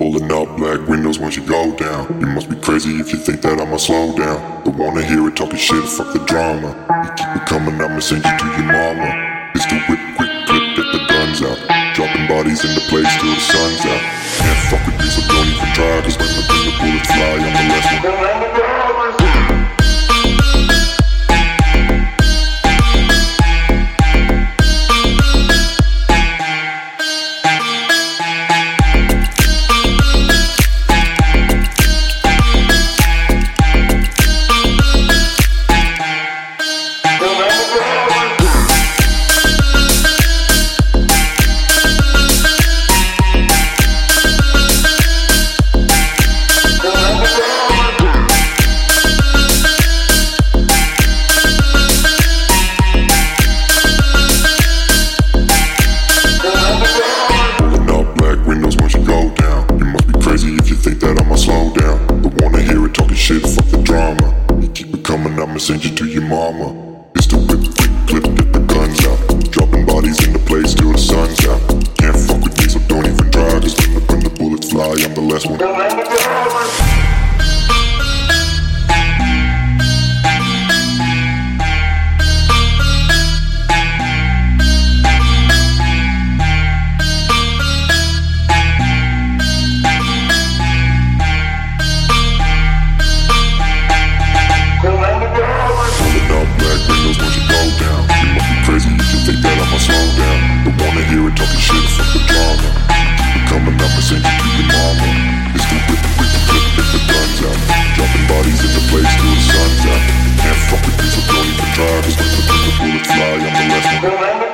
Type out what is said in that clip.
Pulling up black windows once you go down. You must be crazy if you think that I'ma slow down. Don't wanna hear it talking shit, fuck the drama. You keep it coming, I'ma send you to your mama. It's the whip, quick clip, get the guns out. Dropping bodies in the place till the sun's out. Send you to your mama. It's the whip, quick clip, get the guns out. Dropping bodies in the place till the sun's out. Can't fuck with me, so don't even try. Cause when the, when the bullets fly, I'm the last one. sink with mama. It's the rip, rip, rip. whip, the guns out. Dropping bodies in the place till the sun's out. Can't fuck with these, I don't even try. Cause when the bullet fly, I'm the last one.